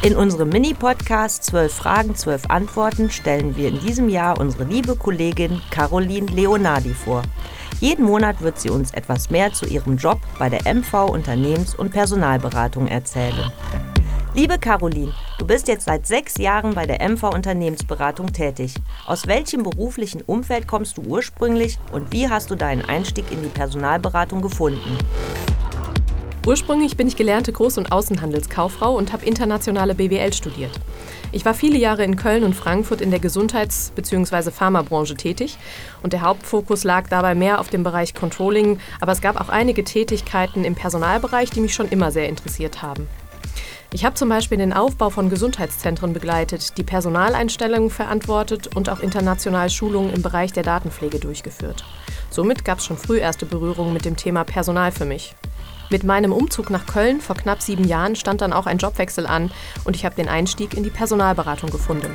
In unserem Mini-Podcast 12 Fragen, 12 Antworten stellen wir in diesem Jahr unsere liebe Kollegin Caroline Leonardi vor. Jeden Monat wird sie uns etwas mehr zu ihrem Job bei der MV Unternehmens- und Personalberatung erzählen. Liebe Caroline, du bist jetzt seit sechs Jahren bei der MV Unternehmensberatung tätig. Aus welchem beruflichen Umfeld kommst du ursprünglich und wie hast du deinen Einstieg in die Personalberatung gefunden? Ursprünglich bin ich gelernte Groß- und Außenhandelskauffrau und habe internationale BWL studiert. Ich war viele Jahre in Köln und Frankfurt in der Gesundheits- bzw. Pharmabranche tätig und der Hauptfokus lag dabei mehr auf dem Bereich Controlling, aber es gab auch einige Tätigkeiten im Personalbereich, die mich schon immer sehr interessiert haben. Ich habe zum Beispiel den Aufbau von Gesundheitszentren begleitet, die Personaleinstellungen verantwortet und auch international Schulungen im Bereich der Datenpflege durchgeführt. Somit gab es schon früh erste Berührungen mit dem Thema Personal für mich. Mit meinem Umzug nach Köln vor knapp sieben Jahren stand dann auch ein Jobwechsel an und ich habe den Einstieg in die Personalberatung gefunden.